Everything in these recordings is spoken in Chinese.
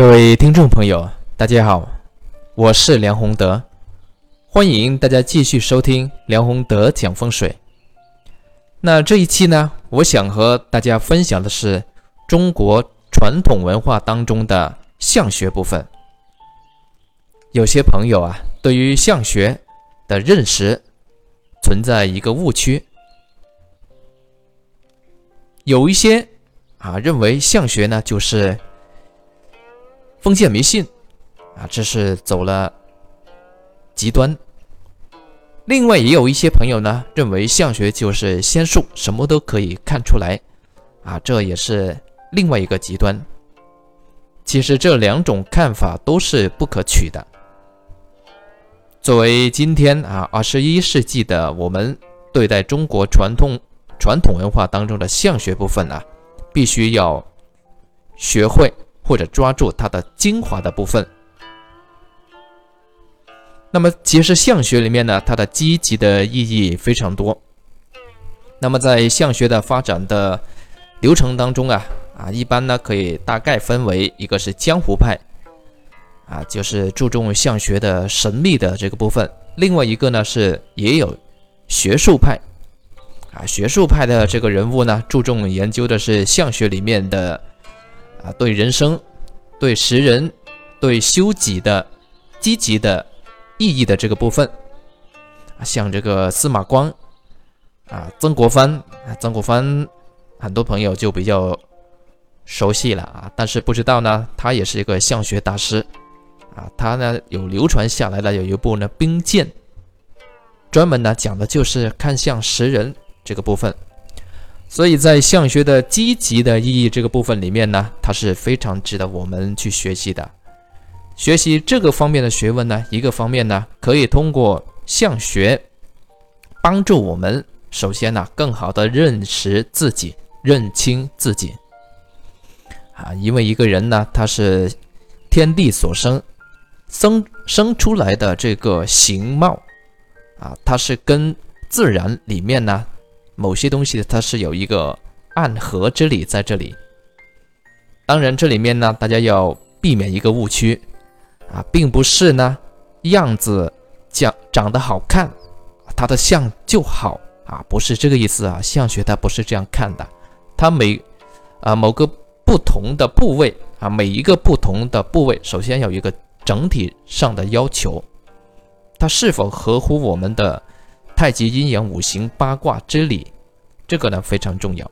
各位听众朋友，大家好，我是梁宏德，欢迎大家继续收听梁宏德讲风水。那这一期呢，我想和大家分享的是中国传统文化当中的相学部分。有些朋友啊，对于相学的认识存在一个误区，有一些啊认为相学呢就是封建迷信啊，这是走了极端。另外也有一些朋友呢，认为相学就是仙术，什么都可以看出来，啊，这也是另外一个极端。其实这两种看法都是不可取的。作为今天啊二十一世纪的我们对待中国传统传统文化当中的相学部分啊，必须要学会或者抓住它的精华的部分。那么，其实相学里面呢，它的积极的意义非常多。那么，在相学的发展的流程当中啊，啊，一般呢可以大概分为一个是江湖派，啊，就是注重相学的神秘的这个部分；另外一个呢是也有学术派，啊，学术派的这个人物呢，注重研究的是相学里面的啊，对人生、对识人、对修己的积极的。意义的这个部分，像这个司马光啊，曾国藩啊，曾国藩很多朋友就比较熟悉了啊，但是不知道呢，他也是一个相学大师啊，他呢有流传下来的有一部呢《兵谏》，专门呢讲的就是看相识人这个部分，所以在相学的积极的意义这个部分里面呢，它是非常值得我们去学习的。学习这个方面的学问呢，一个方面呢，可以通过相学帮助我们，首先呢，更好的认识自己，认清自己啊，因为一个人呢，他是天地所生，生生出来的这个形貌啊，他是跟自然里面呢某些东西，它是有一个暗合之理在这里。当然，这里面呢，大家要避免一个误区。啊，并不是呢，样子讲长得好看，他的相就好啊，不是这个意思啊。相学它不是这样看的，它每啊某个不同的部位啊，每一个不同的部位，首先有一个整体上的要求，它是否合乎我们的太极阴阳五行八卦之理，这个呢非常重要。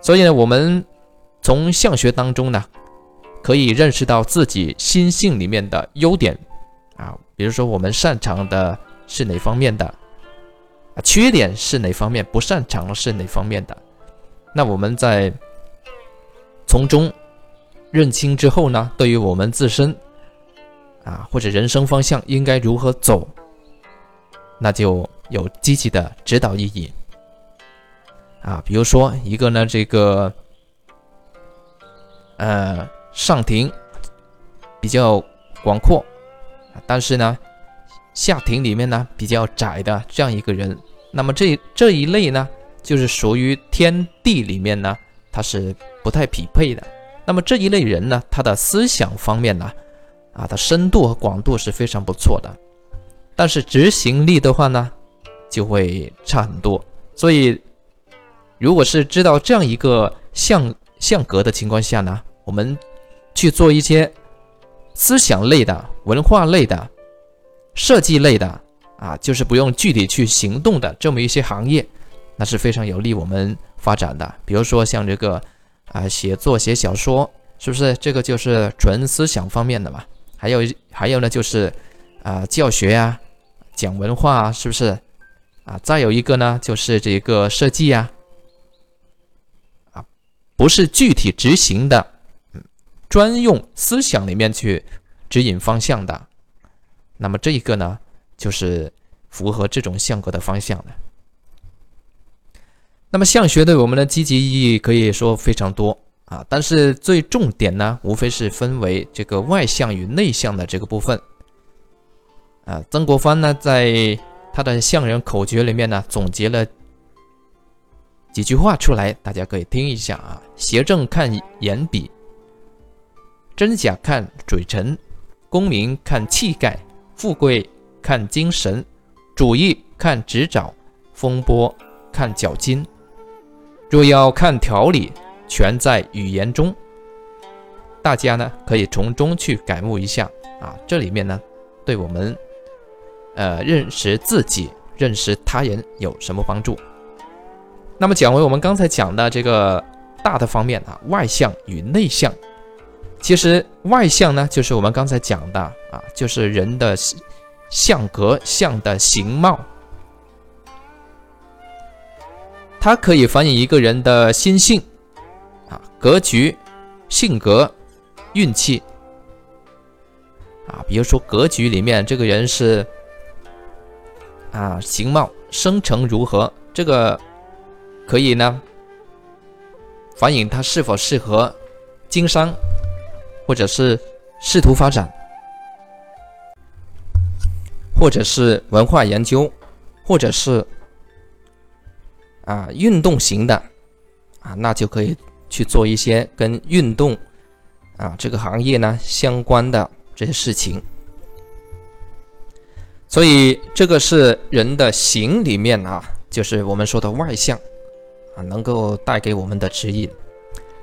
所以呢，我们从相学当中呢。可以认识到自己心性里面的优点啊，比如说我们擅长的是哪方面的啊，缺点是哪方面，不擅长是哪方面的。那我们在从中认清之后呢，对于我们自身啊或者人生方向应该如何走，那就有积极的指导意义啊。比如说一个呢，这个呃。上庭比较广阔，但是呢，下庭里面呢比较窄的这样一个人，那么这这一类呢，就是属于天地里面呢，他是不太匹配的。那么这一类人呢，他的思想方面呢，啊，他深度和广度是非常不错的，但是执行力的话呢，就会差很多。所以，如果是知道这样一个相相格的情况下呢，我们。去做一些思想类的、文化类的、设计类的啊，就是不用具体去行动的这么一些行业，那是非常有利我们发展的。比如说像这个啊，写作写小说，是不是这个就是纯思想方面的嘛？还有还有呢，就是啊，教学呀，讲文化啊，是不是啊？再有一个呢，就是这个设计呀，啊，不是具体执行的。专用思想里面去指引方向的，那么这一个呢，就是符合这种相格的方向的。那么相学对我们的积极意义可以说非常多啊，但是最重点呢，无非是分为这个外向与内向的这个部分。啊，曾国藩呢，在他的相人口诀里面呢，总结了几句话出来，大家可以听一下啊：斜正看眼笔。真假看嘴唇，功名看气概，富贵看精神，主义看指爪，风波看脚筋。若要看条理，全在语言中。大家呢可以从中去感悟一下啊，这里面呢对我们呃认识自己、认识他人有什么帮助？那么讲回我们刚才讲的这个大的方面啊，外向与内向。其实外向呢，就是我们刚才讲的啊，就是人的相格、相的形貌，它可以反映一个人的心性啊、格局、性格、运气啊。比如说格局里面这个人是啊，形貌生成如何，这个可以呢反映他是否适合经商。或者是仕途发展，或者是文化研究，或者是啊运动型的啊，那就可以去做一些跟运动啊这个行业呢相关的这些事情。所以这个是人的形里面啊，就是我们说的外向啊，能够带给我们的指引。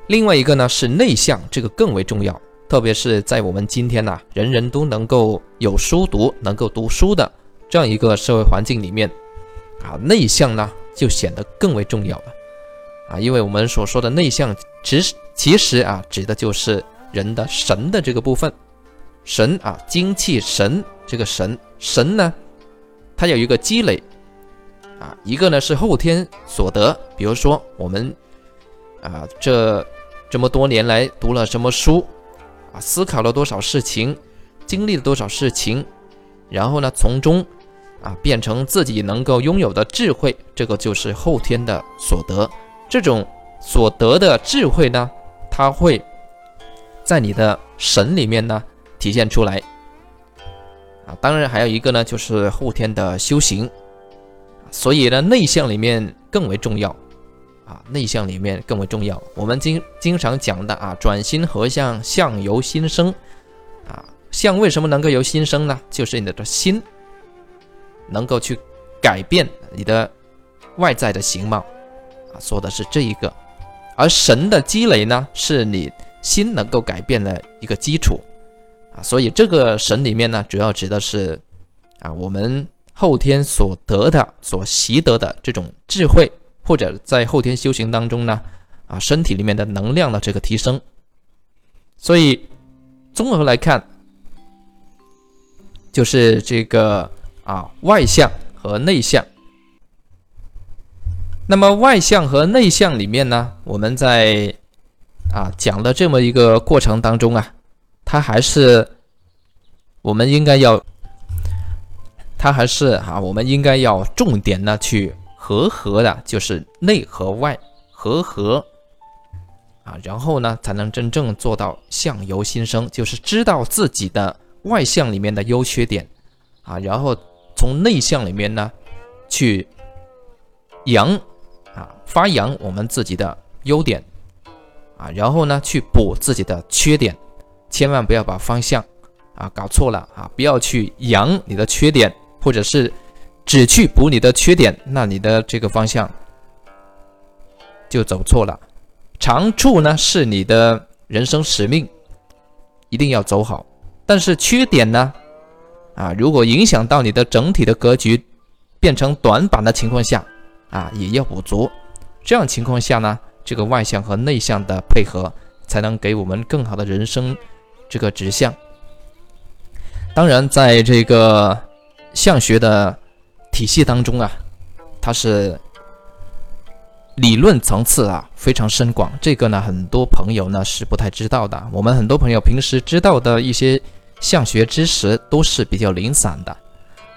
另外一个呢是内向，这个更为重要。特别是在我们今天呐，人人都能够有书读、能够读书的这样一个社会环境里面，啊，内向呢就显得更为重要了，啊，因为我们所说的内向，其实其实啊，指的就是人的神的这个部分，神啊，精气神这个神，神呢，它有一个积累，啊，一个呢是后天所得，比如说我们啊，这这么多年来读了什么书。啊，思考了多少事情，经历了多少事情，然后呢，从中啊变成自己能够拥有的智慧，这个就是后天的所得。这种所得的智慧呢，它会在你的神里面呢体现出来。啊，当然还有一个呢，就是后天的修行。所以呢，内向里面更为重要。啊，内向里面更为重要。我们经经常讲的啊，转心合相，相由心生。啊，相为什么能够由心生呢？就是你的心能够去改变你的外在的形貌。啊，说的是这一个。而神的积累呢，是你心能够改变的一个基础。啊，所以这个神里面呢，主要指的是啊，我们后天所得的、所习得的这种智慧。或者在后天修行当中呢，啊，身体里面的能量的这个提升，所以综合来看，就是这个啊外向和内向。那么外向和内向里面呢，我们在啊讲的这么一个过程当中啊，它还是我们应该要，它还是啊我们应该要重点呢去。和合的就是内和外和合啊，然后呢才能真正做到相由心生，就是知道自己的外向里面的优缺点。啊，然后从内向里面呢去扬啊发扬我们自己的优点。啊，然后呢去补自己的缺点，千万不要把方向啊搞错了啊，不要去扬你的缺点或者是。只去补你的缺点，那你的这个方向就走错了。长处呢是你的人生使命，一定要走好。但是缺点呢，啊，如果影响到你的整体的格局，变成短板的情况下，啊，也要补足。这样情况下呢，这个外向和内向的配合，才能给我们更好的人生这个指向。当然，在这个相学的。体系当中啊，它是理论层次啊非常深广，这个呢很多朋友呢是不太知道的。我们很多朋友平时知道的一些相学知识都是比较零散的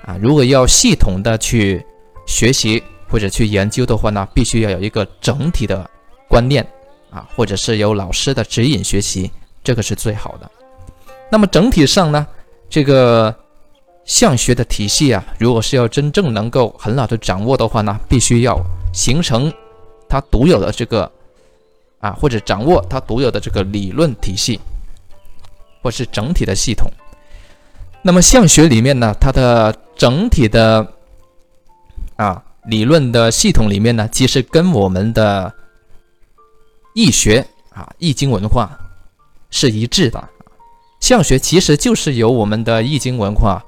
啊。如果要系统的去学习或者去研究的话呢，必须要有一个整体的观念啊，或者是有老师的指引学习，这个是最好的。那么整体上呢，这个。相学的体系啊，如果是要真正能够很好的掌握的话呢，必须要形成它独有的这个啊，或者掌握它独有的这个理论体系或是整体的系统。那么相学里面呢，它的整体的啊理论的系统里面呢，其实跟我们的易学啊易经文化是一致的。相学其实就是由我们的易经文化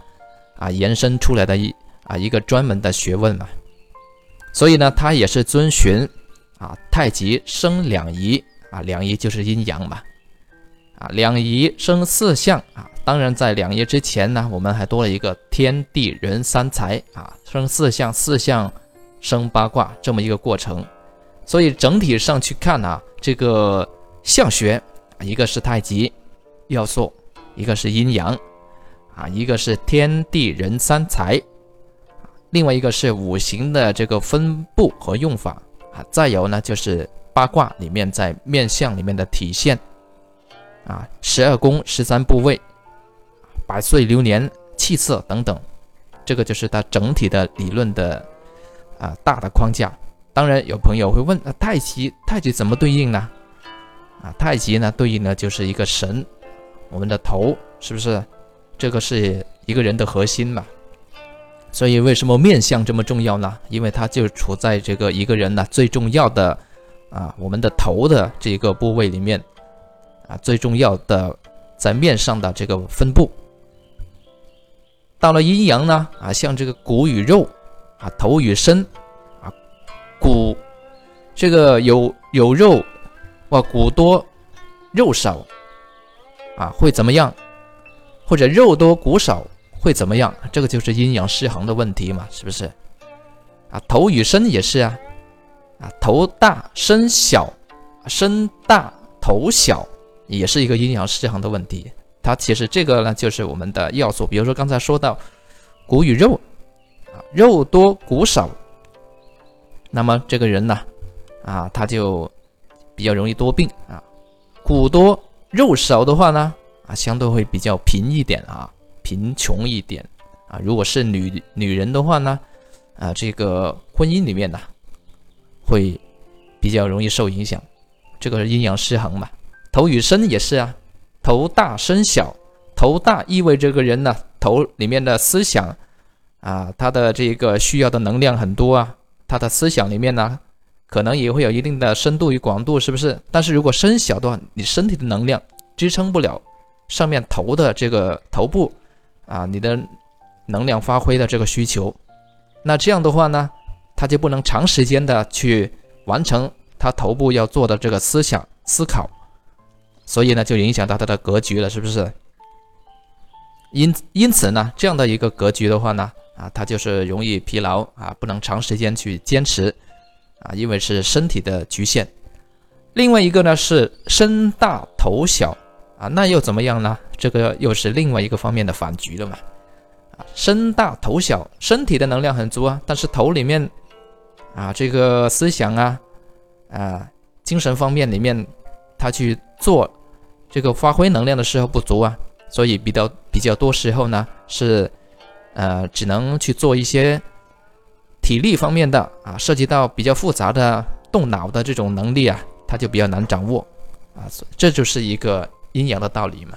啊延伸出来的一啊一个专门的学问嘛。所以呢，它也是遵循啊太极生两仪啊，两仪就是阴阳嘛。啊，两仪生四象啊。当然，在两仪之前呢，我们还多了一个天地人三才啊，生四象，四象生八卦这么一个过程。所以整体上去看啊，这个相学，一个是太极要素，一个是阴阳啊，一个是天地人三才，另外一个是五行的这个分布和用法啊，再有呢就是八卦里面在面相里面的体现。啊，十二宫、十三部位、百岁流年、气色等等，这个就是它整体的理论的啊大的框架。当然，有朋友会问：啊，太极，太极怎么对应呢？啊，太极呢对应的就是一个神，我们的头是不是？这个是一个人的核心嘛。所以为什么面相这么重要呢？因为它就处在这个一个人呢最重要的啊我们的头的这个部位里面。啊，最重要的在面上的这个分布，到了阴阳呢，啊，像这个骨与肉，啊，头与身，啊，骨这个有有肉，哇，骨多肉少，啊，会怎么样？或者肉多骨少会怎么样？这个就是阴阳失衡的问题嘛，是不是？啊，头与身也是啊，啊，头大身小，身大头小。也是一个阴阳失衡的问题，它其实这个呢就是我们的要素，比如说刚才说到骨与肉啊，肉多骨少，那么这个人呢啊他就比较容易多病啊，骨多肉少的话呢啊相对会比较贫一点啊，贫穷一点啊，如果是女女人的话呢啊这个婚姻里面呢会比较容易受影响，这个是阴阳失衡嘛。头与身也是啊，头大身小，头大意味这个人呢，头里面的思想啊，他的这个需要的能量很多啊，他的思想里面呢，可能也会有一定的深度与广度，是不是？但是如果身小的话，你身体的能量支撑不了上面头的这个头部啊，你的能量发挥的这个需求，那这样的话呢，他就不能长时间的去完成他头部要做的这个思想思考。所以呢，就影响到他的格局了，是不是？因因此呢，这样的一个格局的话呢，啊，他就是容易疲劳啊，不能长时间去坚持啊，因为是身体的局限。另外一个呢是身大头小啊，那又怎么样呢？这个又是另外一个方面的反局了嘛。啊，身大头小，身体的能量很足啊，但是头里面啊，这个思想啊，啊，精神方面里面，他去做。这个发挥能量的时候不足啊，所以比较比较多时候呢是，呃，只能去做一些体力方面的啊，涉及到比较复杂的动脑的这种能力啊，他就比较难掌握啊，这就是一个阴阳的道理嘛。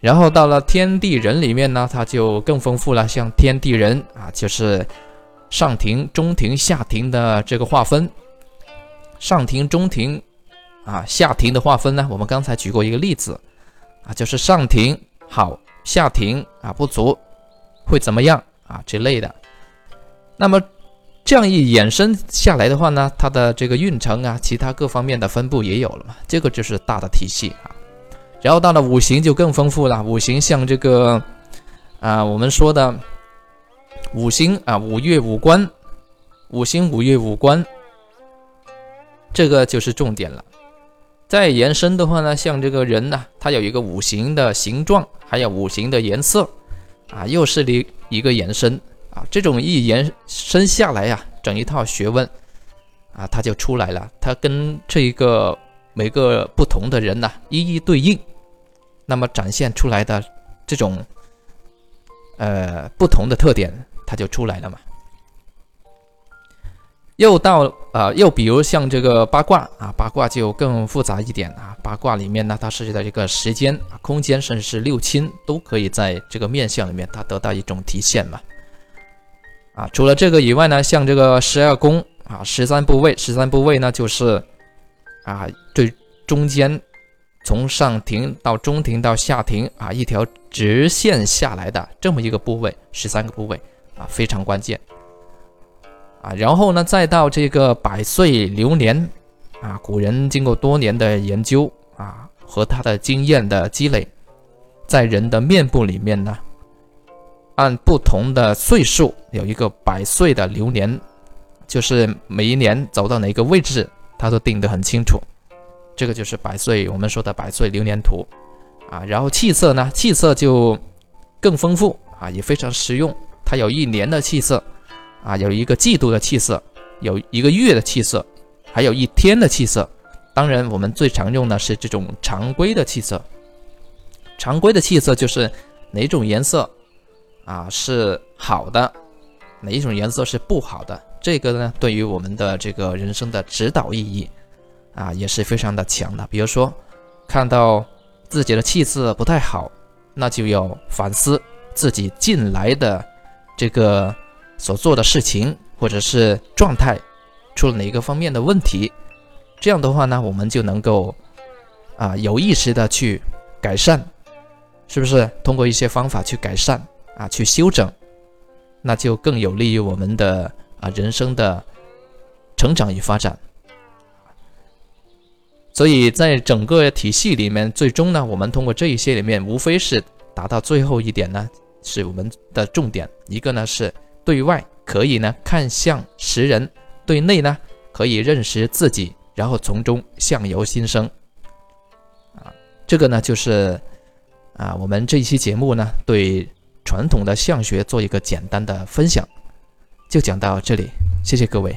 然后到了天地人里面呢，它就更丰富了，像天地人啊，就是上庭、中庭、下庭的这个划分，上庭、中庭。啊，下庭的划分呢？我们刚才举过一个例子，啊，就是上庭好，下庭啊不足，会怎么样啊之类的。那么这样一衍生下来的话呢，它的这个运程啊，其他各方面的分布也有了嘛，这个就是大的体系啊。然后到了五行就更丰富了，五行像这个啊，我们说的五行啊，五岳五官，五行五岳五官，这个就是重点了。再延伸的话呢，像这个人呢，他有一个五行的形状，还有五行的颜色，啊，又是一一个延伸啊。这种一延伸下来呀，整一套学问啊，它就出来了。它跟这一个每个不同的人呢，一一对应，那么展现出来的这种呃不同的特点，它就出来了嘛。又到啊，又比如像这个八卦啊，八卦就更复杂一点啊。八卦里面呢，它涉及到一个时间、空间，甚至是六亲，都可以在这个面相里面它得到一种体现嘛。啊，除了这个以外呢，像这个十二宫啊，十三部位，十三部位呢就是啊最中间从上庭到中庭到下庭啊一条直线下来的这么一个部位，十三个部位啊非常关键。啊，然后呢，再到这个百岁流年，啊，古人经过多年的研究啊和他的经验的积累，在人的面部里面呢，按不同的岁数有一个百岁的流年，就是每一年走到哪个位置，他都定得很清楚。这个就是百岁，我们说的百岁流年图啊。然后气色呢，气色就更丰富啊，也非常实用，它有一年的气色。啊，有一个季度的气色，有一个月的气色，还有一天的气色。当然，我们最常用的是这种常规的气色。常规的气色就是哪种颜色啊是好的，哪一种颜色是不好的。这个呢，对于我们的这个人生的指导意义啊，也是非常的强的。比如说，看到自己的气色不太好，那就要反思自己近来的这个。所做的事情或者是状态出了哪一个方面的问题，这样的话呢，我们就能够啊有意识的去改善，是不是？通过一些方法去改善啊，去修整，那就更有利于我们的啊人生的成长与发展。所以在整个体系里面，最终呢，我们通过这一些里面，无非是达到最后一点呢，是我们的重点。一个呢是。对外可以呢看相识人，对内呢可以认识自己，然后从中相由心生。啊，这个呢就是啊我们这一期节目呢对传统的相学做一个简单的分享，就讲到这里，谢谢各位。